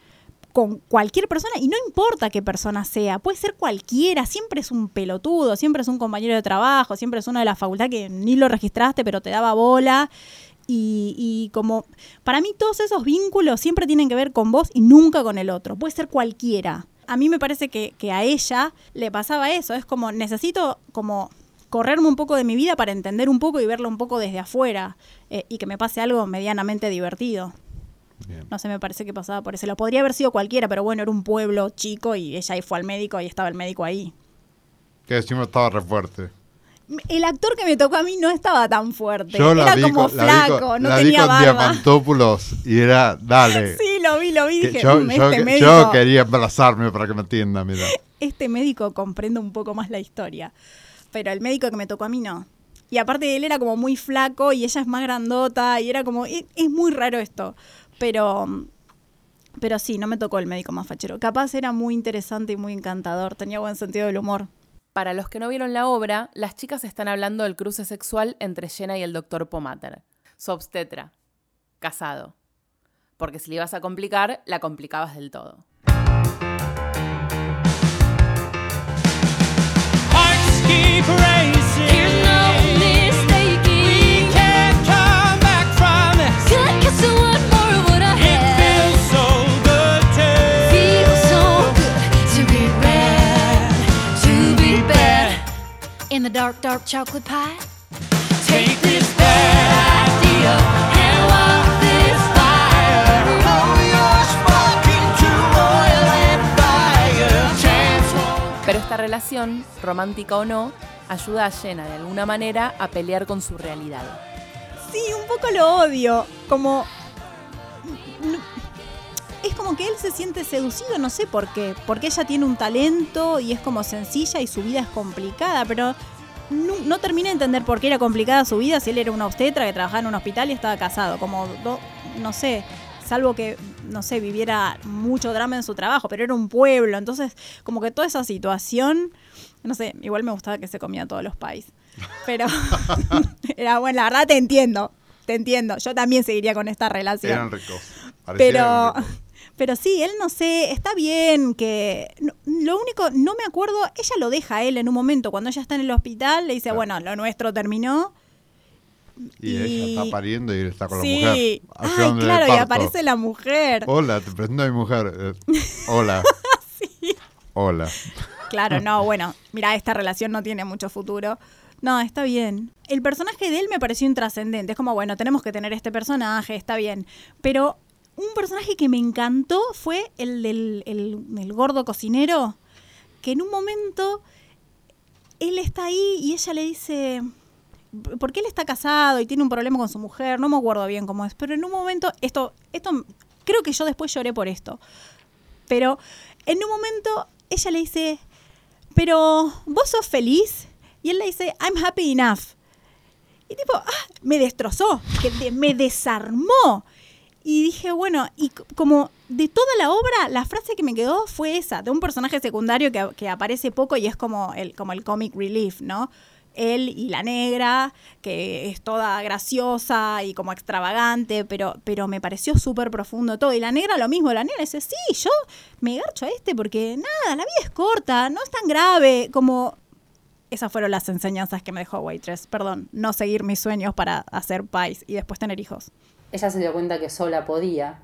Speaker 5: con cualquier persona y no importa qué persona sea, puede ser cualquiera, siempre es un pelotudo, siempre es un compañero de trabajo, siempre es uno de la facultad que ni lo registraste pero te daba bola. Y, como para mí todos esos vínculos siempre tienen que ver con vos y nunca con el otro, puede ser cualquiera. A mí me parece que a ella le pasaba eso, es como necesito como correrme un poco de mi vida para entender un poco y verlo un poco desde afuera eh, y que me pase algo medianamente divertido.
Speaker 2: Bien.
Speaker 5: No sé, me parece que pasaba por ese lado. Podría haber sido cualquiera, pero bueno, era un pueblo chico y ella ahí fue al médico y estaba el médico ahí.
Speaker 2: Que decimos estaba re fuerte.
Speaker 5: El actor que me tocó a mí no estaba tan fuerte.
Speaker 2: Yo
Speaker 5: era
Speaker 2: vi
Speaker 5: como
Speaker 2: vi con-
Speaker 5: flaco, no
Speaker 2: la vi
Speaker 5: tenía
Speaker 2: con
Speaker 5: barba.
Speaker 2: Diamantópulos y era, dale. [laughs]
Speaker 5: Sí, lo vi, lo vi. Dije,
Speaker 2: yo,
Speaker 5: "Mm,
Speaker 2: yo
Speaker 5: este, médico,
Speaker 2: yo quería abrazarme para que me entienda, mira. [laughs]
Speaker 5: este médico comprende un poco más la historia. Pero el médico que me tocó a mí no. Y aparte él era como muy flaco y ella es más grandota y era como, es, muy raro esto. Pero, pero sí, no me tocó el médico más fachero. Capaz era muy interesante y muy encantador, tenía buen sentido del humor.
Speaker 3: Para los que no vieron la obra, las chicas están hablando del cruce sexual entre Jenna y el doctor Pomater, su obstetra, casado. Porque si le ibas a complicar, la complicabas del todo.
Speaker 9: The dark, dark chocolate pie. Take this bad idea and walk this fire.
Speaker 10: You're smoking to oil and fire. Chance won't
Speaker 3: Pero esta relación, romántica o no, ayuda a Jenna de alguna manera a pelear con su realidad.
Speaker 5: Sí, un poco lo odio. Como. Es como que él se siente seducido, no sé por qué. Porque ella tiene un talento y es como sencilla y su vida es complicada, pero no, no termina de entender por qué era complicada su vida si él era una obstetra que trabajaba en un hospital y estaba casado. Como, do- no sé, salvo que, no sé, viviera mucho drama en su trabajo, pero era un pueblo. Entonces, como que toda esa situación, no sé, igual me gustaba que se comía todos los países. Pero [laughs] era bueno, la verdad te entiendo, te entiendo. Yo también seguiría con esta relación.
Speaker 2: Eran ricos. Parecían
Speaker 5: Pero,
Speaker 2: ricos.
Speaker 5: Pero sí, él no sé, está bien que... no- lo único, no me acuerdo, ella lo deja a él en un momento, cuando ella está en el hospital, le dice,
Speaker 2: Claro.
Speaker 5: bueno, lo nuestro terminó.
Speaker 2: Y,
Speaker 5: y-
Speaker 2: ella está pariendo y él está con
Speaker 5: sí,
Speaker 2: la mujer.
Speaker 5: ay, claro, y aparece la mujer.
Speaker 2: Hola, te presento a mi mujer. Eh, Hola. [laughs] Hola.
Speaker 5: Claro, no, [laughs] bueno, mira, esta relación no tiene mucho futuro. No, está bien. El personaje de él me pareció intrascendente. Es como, bueno, tenemos que tener este personaje, está bien. Pero un personaje que me encantó fue el del el- gordo cocinero, que en un momento él está ahí y ella le dice, porque él está casado y tiene un problema con su mujer, no me acuerdo bien cómo es, pero en un momento, esto, esto, creo que yo después lloré por esto, pero en un momento ella le dice, pero vos sos feliz, y él le dice, I'm happy enough. Y tipo, ah, me destrozó, que me desarmó. Y dije, bueno, y como de toda la obra, la frase que me quedó fue esa, de un personaje secundario que, que aparece poco y es como el, como el comic relief, ¿no? Él y la negra, que es toda graciosa y como extravagante, pero, pero me pareció súper profundo todo. Y la negra lo mismo, la negra dice, sí, yo me garcho a este porque nada, la vida es corta, no es tan grave, como... Esas fueron las enseñanzas que me dejó Waitress. Perdón, no seguir mis sueños para hacer pais y después tener hijos.
Speaker 12: Ella se dio cuenta que sola podía.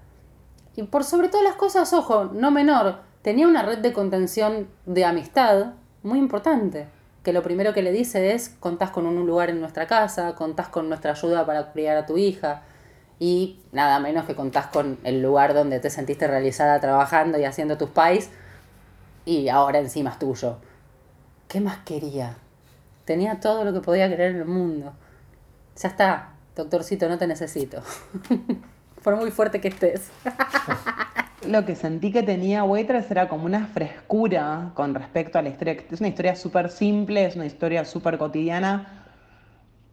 Speaker 12: Y por sobre todas las cosas, ojo, no menor, tenía una red de contención de amistad muy importante. Que lo primero que le dice es, contás con un lugar en nuestra casa, contás con nuestra ayuda para criar a tu hija. Y nada menos que contás con el lugar donde te sentiste realizada trabajando y haciendo tus pais. Y ahora encima es tuyo. ¿Qué más quería? Tenía todo lo que podía querer en el mundo. Ya está, doctorcito, no te necesito. [laughs] Por muy fuerte que estés. [laughs]
Speaker 7: Lo que sentí que tenía Waitress era como una frescura con respecto a la historia. Es una historia súper simple, es una historia súper cotidiana,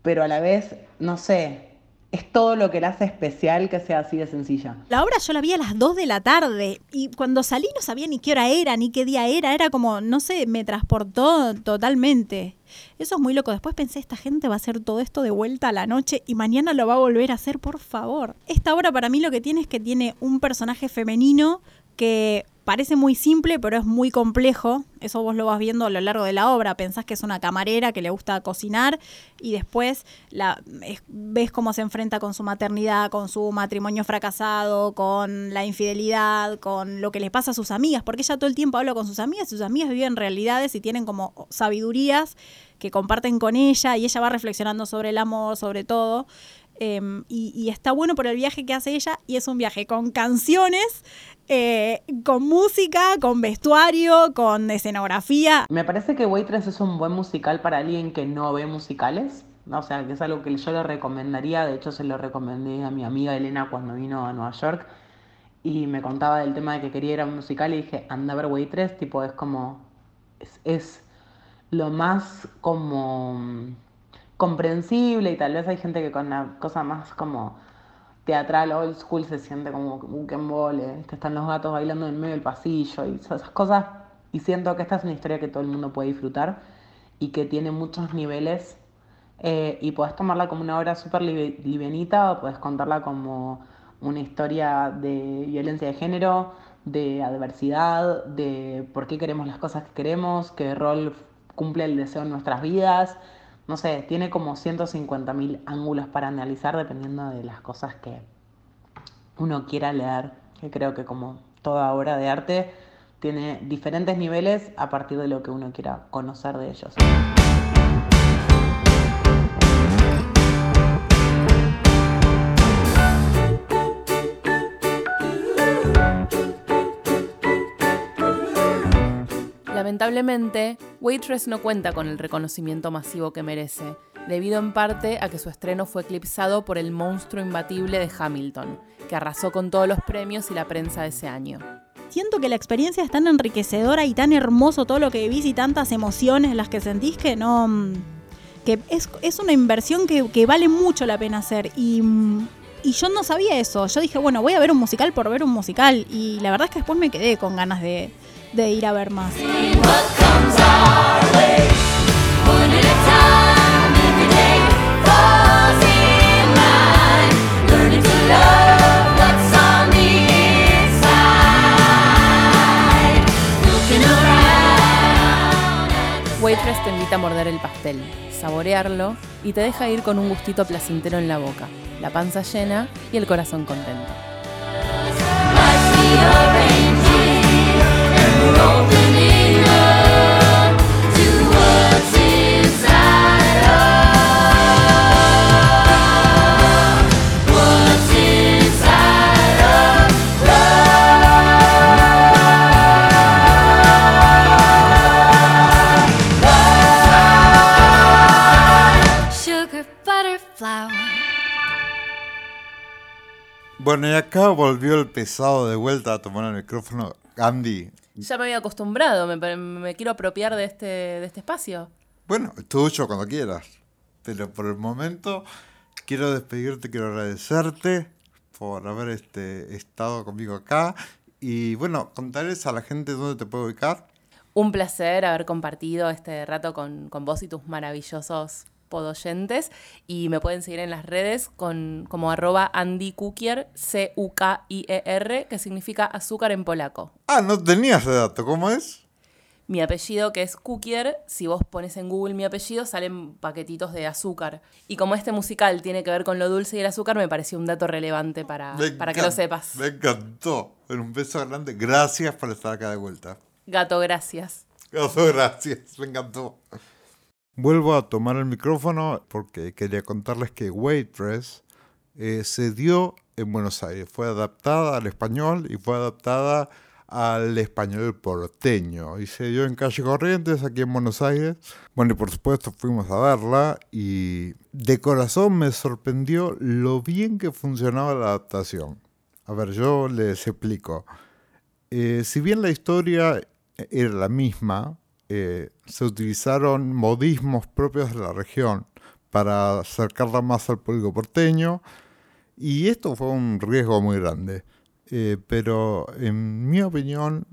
Speaker 7: pero a la vez, no sé, es todo lo que la hace especial que sea así de sencilla.
Speaker 5: La obra yo la vi a las 2 de la tarde y cuando salí no sabía ni qué hora era, ni qué día era, era como, no sé, me transportó totalmente. Eso es muy loco. Después pensé, esta gente va a hacer todo esto de vuelta a la noche y mañana lo va a volver a hacer, por favor. Esta obra para mí lo que tiene es que tiene un personaje femenino que parece muy simple, pero es muy complejo. Eso vos lo vas viendo a lo largo de la obra. Pensás que es una camarera que le gusta cocinar y después la, es- ves cómo se enfrenta con su maternidad, con su matrimonio fracasado, con la infidelidad, con lo que le pasa a sus amigas, porque ella todo el tiempo habla con sus amigas, sus amigas viven realidades y tienen como sabidurías que comparten con ella y ella va reflexionando sobre el amor, sobre todo. Em, y, está bueno por el viaje que hace ella y es un viaje con canciones, eh, con música, con vestuario, con escenografía.
Speaker 7: Me parece que Waitress es un buen musical para alguien que no ve musicales. O sea, que es algo que yo le recomendaría. De hecho, se lo recomendé a mi amiga Elena cuando vino a Nueva York. Y me contaba del tema de que quería ir a un musical y dije, anda a ver Waitress. Tipo, es como... Es, lo más como comprensible y tal vez hay gente que con la cosa más como teatral old school se siente como un están los gatos bailando en medio del pasillo y esas cosas. Y siento que esta es una historia que todo el mundo puede disfrutar y que tiene muchos niveles. eh, y puedes tomarla como una obra súper livianita o puedes contarla como una historia de violencia de género, de adversidad, de por qué queremos las cosas que queremos, qué rol cumple el deseo en nuestras vidas. No sé, tiene como 150.000 ángulos para analizar dependiendo de las cosas que uno quiera leer. Que creo que como toda obra de arte tiene diferentes niveles a partir de lo que uno quiera conocer de ellos.
Speaker 3: Lamentablemente, Waitress no cuenta con el reconocimiento masivo que merece, debido en parte a que su estreno fue eclipsado por el monstruo imbatible de Hamilton, que arrasó con todos los premios y la prensa de ese año.
Speaker 5: Siento que la experiencia es tan enriquecedora y tan hermoso todo lo que vivís y tantas emociones las que sentís que no. mm, que es, es una inversión que, que vale mucho la pena hacer. Y, mm, y yo no sabía eso. Yo dije, bueno, voy a ver un musical por ver un musical. Y la verdad es que después me quedé con ganas de, de ir a ver más.
Speaker 3: Waitress te invita a morder el pastel, saborearlo y te deja ir con un gustito placentero en la boca, la panza llena y el corazón contento.
Speaker 2: Bueno, y acá volvió el pesado de vuelta a tomar el micrófono. Andy,
Speaker 3: Ya me había acostumbrado, me quiero apropiar de este, de este espacio.
Speaker 2: bueno, tuyo cuando quieras. Pero por el momento quiero despedirte, quiero agradecerte por haber este, estado conmigo acá. Y bueno, contarles a la gente dónde te puedo ubicar.
Speaker 3: Un placer haber compartido este rato con, con vos y tus maravillosos podoyentes. Y me pueden seguir en las redes con, como arroba Andy Kukier, C-U-K-I-E-R, que significa azúcar en polaco.
Speaker 2: Ah, no tenía ese dato, ¿cómo es?
Speaker 3: Mi apellido, que es Kukier, si vos pones en Google mi apellido, salen paquetitos de azúcar. Y como este musical tiene que ver con lo dulce y el azúcar, me pareció un dato relevante para,
Speaker 2: Me
Speaker 3: para que lo sepas.
Speaker 2: Me encantó. Un beso grande. Gracias por estar acá de vuelta.
Speaker 3: Gato, gracias.
Speaker 2: Gato, gracias. Me encantó. Vuelvo a tomar el micrófono porque quería contarles que Waitress eh, se dio en Buenos Aires. Fue adaptada al español y fue adaptada al español porteño. Y se dio en Calle Corrientes, aquí en Buenos Aires. Bueno, y por supuesto fuimos a verla y de corazón me sorprendió lo bien que funcionaba la adaptación. A ver, yo les explico. Eh, si bien la historia era la misma, eh, se utilizaron modismos propios de la región para acercarla más al público porteño y esto fue un riesgo muy grande. Eh, pero en mi opinión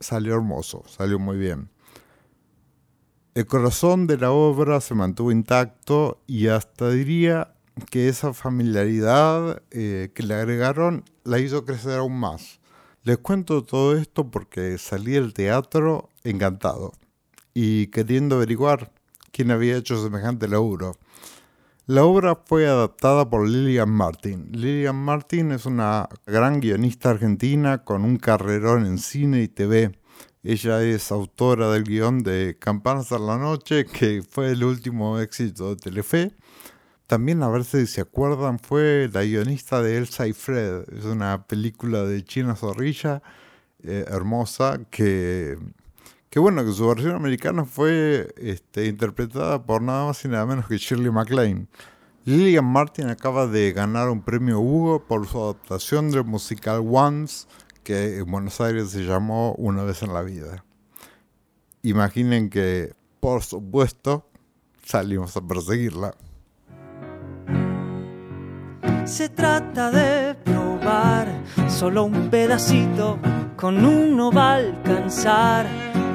Speaker 2: salió hermoso, salió muy bien. El corazón de la obra se mantuvo intacto y hasta diría que esa familiaridad eh, que le agregaron la hizo crecer aún más. Les cuento todo esto porque salí del teatro encantado y queriendo averiguar quién había hecho semejante laburo. La obra fue adaptada por Lillian Martin. Lillian Martin es una gran guionista argentina con un carrerón en cine y TV. Ella es autora del guion de Campanas a la Noche, que fue el último éxito de Telefe. También, a ver si se acuerdan, fue la guionista de Elsa y Fred. Es una película de China Zorrilla, eh, hermosa, que, que bueno, que su versión americana fue este, interpretada por nada más y nada menos que Shirley MacLaine. Lillian Martin acaba de ganar un premio Hugo por su adaptación del musical Once, que en Buenos Aires se llamó Una vez en la vida. Imaginen que, por supuesto, salimos a perseguirla.
Speaker 10: Se trata de probar solo un pedacito, con uno va a alcanzar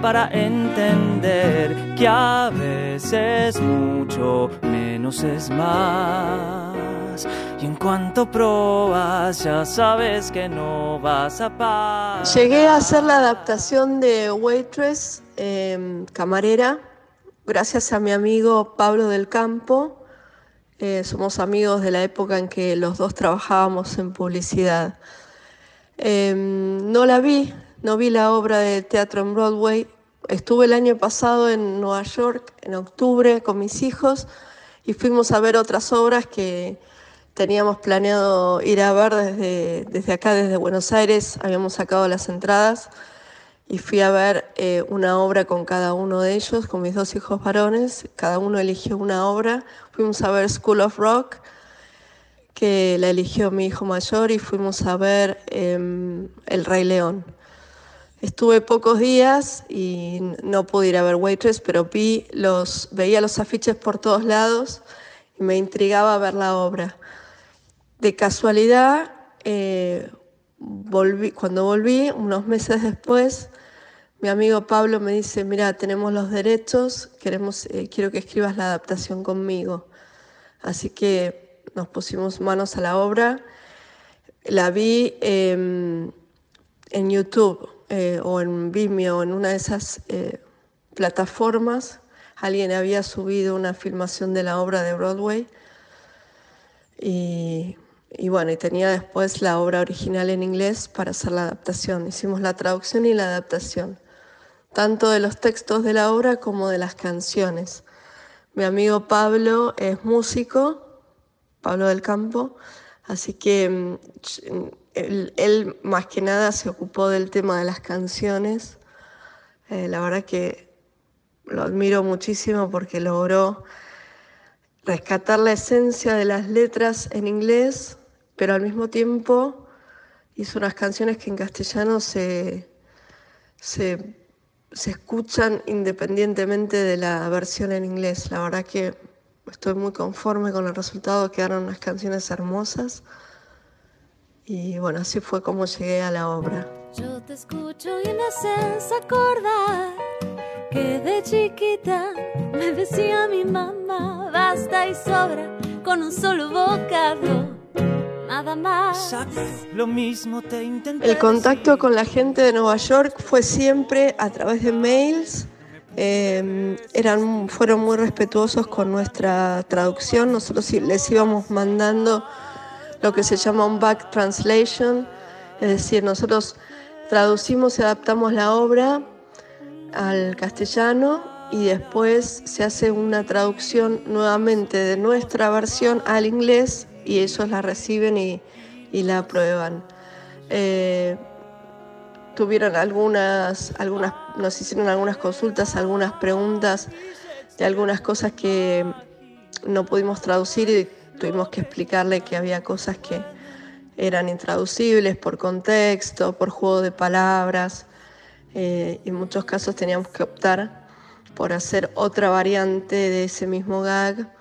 Speaker 10: para entender que a veces mucho menos es más. Y en cuanto probas, ya sabes que no vas a parar.
Speaker 13: Llegué a hacer la adaptación de Waitress, eh, camarera, gracias a mi amigo Pablo del Campo. Eh, somos amigos de la época en que los dos trabajábamos en publicidad. Eh, no la vi, no vi la obra de teatro en Broadway. Estuve el año pasado en Nueva York, en octubre, con mis hijos y fuimos a ver otras obras que teníamos planeado ir a ver desde, desde acá, desde Buenos Aires. Habíamos sacado las entradas y fui a ver eh, una obra con cada uno de ellos, con mis dos hijos varones. Cada uno eligió una obra. Fuimos a ver School of Rock, que la eligió mi hijo mayor, y fuimos a ver em, El Rey León. Estuve pocos días y no pude ir a ver Waitress, pero vi los, veía los afiches por todos lados y me intrigaba ver la obra. De casualidad, eh, volví, cuando volví, unos meses después, mi amigo Pablo me dice, mira, tenemos los derechos, queremos, eh, quiero que escribas la adaptación conmigo. Así que nos pusimos manos a la obra. La vi eh, en YouTube eh, o en Vimeo, en una de esas eh, plataformas. Alguien había subido una filmación de la obra de Broadway. Y, y bueno, y tenía después la obra original en inglés para hacer la adaptación. Hicimos la traducción y la adaptación, tanto de los textos de la obra como de las canciones. Mi amigo Pablo es músico, Pablo del Campo, así que mm, él, más que nada se ocupó del tema de las canciones. Eh, la verdad que lo admiro muchísimo porque logró rescatar la esencia de las letras en inglés, pero al mismo tiempo hizo unas canciones que en castellano se, se, se escuchan independientemente de la versión en inglés. La verdad que estoy muy conforme con el resultado, quedaron unas canciones hermosas. Y bueno, así fue como llegué a la obra.
Speaker 9: Yo te escucho y me haces acordar que de chiquita me decía mi mamá, basta y sobra con un solo bocado, nada más.
Speaker 10: Lo mismo te intenté.
Speaker 13: El contacto con la gente de Nueva York fue siempre a través de mails. Eh, eran, fueron muy respetuosos con nuestra traducción. Nosotros les íbamos mandando lo que se llama un back translation, es decir, nosotros traducimos y adaptamos la obra al castellano y después se hace una traducción nuevamente de nuestra versión al inglés y ellos la reciben y, y la aprueban. Eh, tuvieron algunas, algunas, nos hicieron algunas consultas, algunas preguntas de algunas cosas que no pudimos traducir y tuvimos que explicarle que había cosas que eran intraducibles por contexto, por juego de palabras. Eh, en muchos casos teníamos que optar por hacer otra variante de ese mismo gag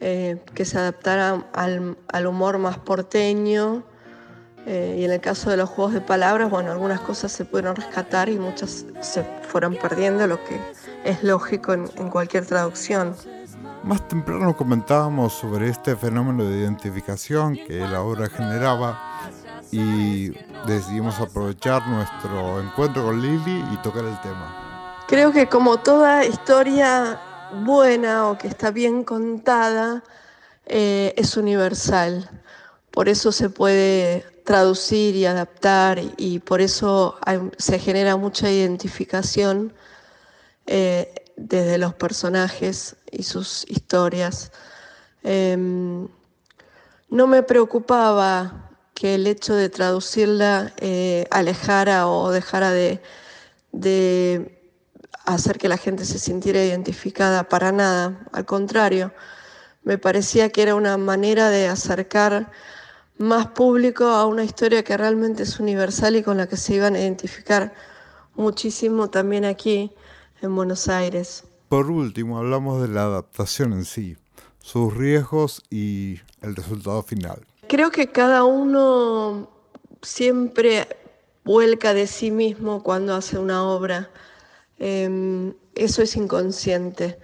Speaker 13: eh, que se adaptara al, al humor más porteño. Eh, y en el caso de los juegos de palabras, bueno, algunas cosas se pudieron rescatar y muchas se fueron perdiendo, lo que es lógico en, en cualquier traducción.
Speaker 2: Más temprano comentábamos sobre este fenómeno de identificación que la obra generaba y decidimos aprovechar nuestro encuentro con Lily y tocar el tema.
Speaker 13: Creo que como toda historia buena o que está bien contada, eh, es universal. Por eso se puede traducir y adaptar y, por eso se genera mucha identificación eh, desde los personajes y sus historias. Em, no me preocupaba que el hecho de traducirla eh, alejara o dejara de, de hacer que la gente se sintiera identificada para nada. Al contrario, me parecía que era una manera de acercar más público a una historia que realmente es universal y con la que se iban a identificar muchísimo también aquí en Buenos Aires.
Speaker 2: Por último, hablamos de la adaptación en sí, sus riesgos y el resultado final.
Speaker 13: creo que cada uno siempre vuelca de sí mismo cuando hace una obra. Em, eso es inconsciente.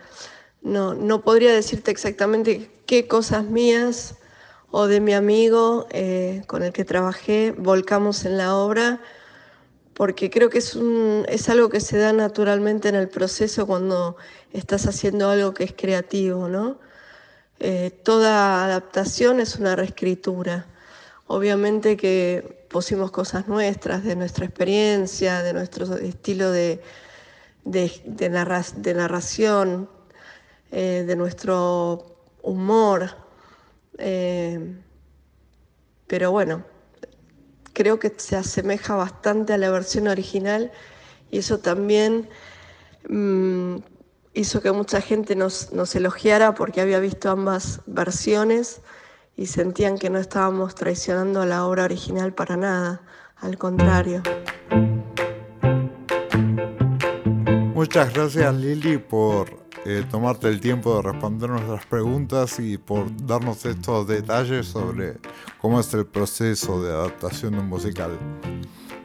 Speaker 13: No, no podría decirte exactamente qué cosas mías o de mi amigo eh, con el que trabajé volcamos en la obra, porque creo que es, algo que se da naturalmente en el proceso cuando estás haciendo algo que es creativo, ¿no? Eh, toda adaptación es una reescritura. Obviamente que pusimos cosas nuestras, de nuestra experiencia, de nuestro estilo de, narración, eh, de nuestro humor. Eh, pero bueno, creo que se asemeja bastante a la versión original y eso también mmm, hizo que mucha gente nos, nos elogiara porque había visto ambas versiones y sentían que no estábamos traicionando a la obra original para nada, al contrario.
Speaker 2: Muchas gracias Lili por eh, tomarte el tiempo de responder nuestras preguntas y por darnos estos detalles sobre cómo es el proceso de adaptación de un musical.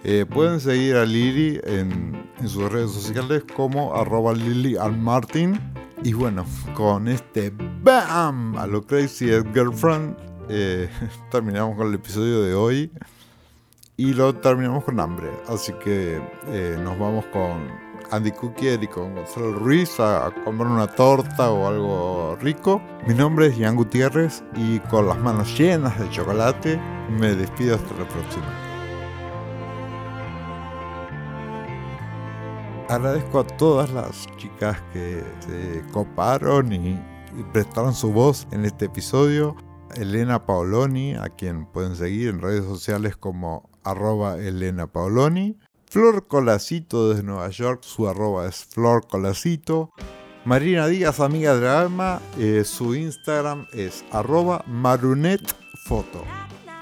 Speaker 2: Eh, pueden seguir a Lili en, en, sus redes sociales como arroba Lili Martin. Y bueno, con este BAM a lo Crazy Girlfriend eh, [laughs] terminamos con el episodio de hoy y lo terminamos con hambre. Así que eh, nos vamos con Andy Cookier y con Gonzalo Ruiz a, comer una torta o algo rico. Mi nombre es Ian Gutiérrez y con las manos llenas de chocolate me despido hasta la próxima. Agradezco a todas las chicas que se coparon y prestaron su voz en este episodio. Elena Paoloni, a quien pueden seguir en redes sociales como arroba Elena Paoloni. Flor Colacito desde Nueva York, su arroba es Flor Colacito. Marina Díaz, amiga de la alma, eh, su Instagram es arroba marunetfoto.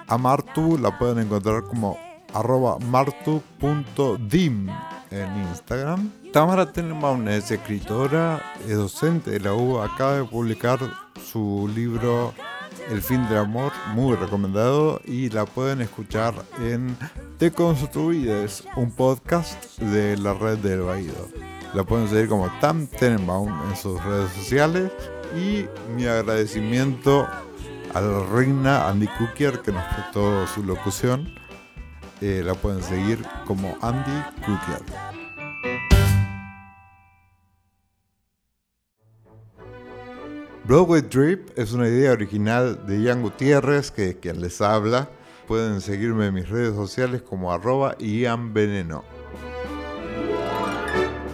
Speaker 2: A Martu la pueden encontrar como arroba martu.dim en Instagram. Tamara Tenenbaum es escritora, es docente de la U, acaba de publicar su libro El fin del amor, muy recomendado, y la pueden escuchar en Te Construides, un podcast de la red del Baído. La pueden seguir como Tam Tenenbaum en sus redes sociales y mi agradecimiento a la reina Andy Cookier que nos prestó su locución. Eh, la pueden seguir como Andy Cookier. Broadway Trip es una idea original de Ian Gutiérrez, que es quien les habla. Pueden seguirme en mis redes sociales como arroba Ian Veneno.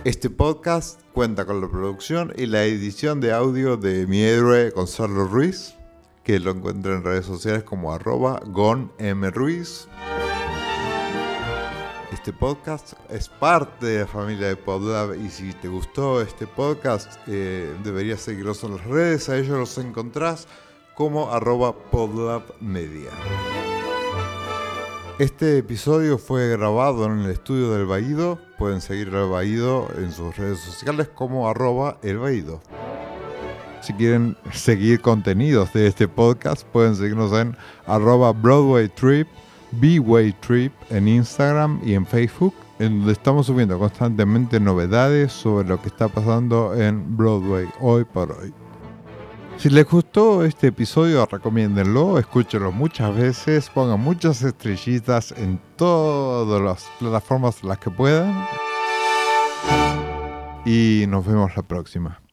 Speaker 2: Este podcast cuenta con la producción y la edición de audio de mi héroe Gonzalo Ruiz, que lo encuentran en redes sociales como arroba Gon M. Ruiz. Este podcast es parte de la familia de PodLab y si te gustó este podcast eh, deberías seguirlos en las redes, a ellos los encontrás como arroba podlabmedia. Este episodio fue grabado en el estudio del Baído, pueden seguir al Baído en sus redes sociales como arroba el Baído. Si quieren seguir contenidos de este podcast pueden seguirnos en arroba Broadway Trip B-Way Trip en Instagram y en Facebook, en donde estamos subiendo constantemente novedades sobre lo que está pasando en Broadway hoy por hoy. Si les gustó este episodio, recomiéndenlo, escúchenlo muchas veces, pongan muchas estrellitas en todas las plataformas las que puedan. Y nos vemos la próxima.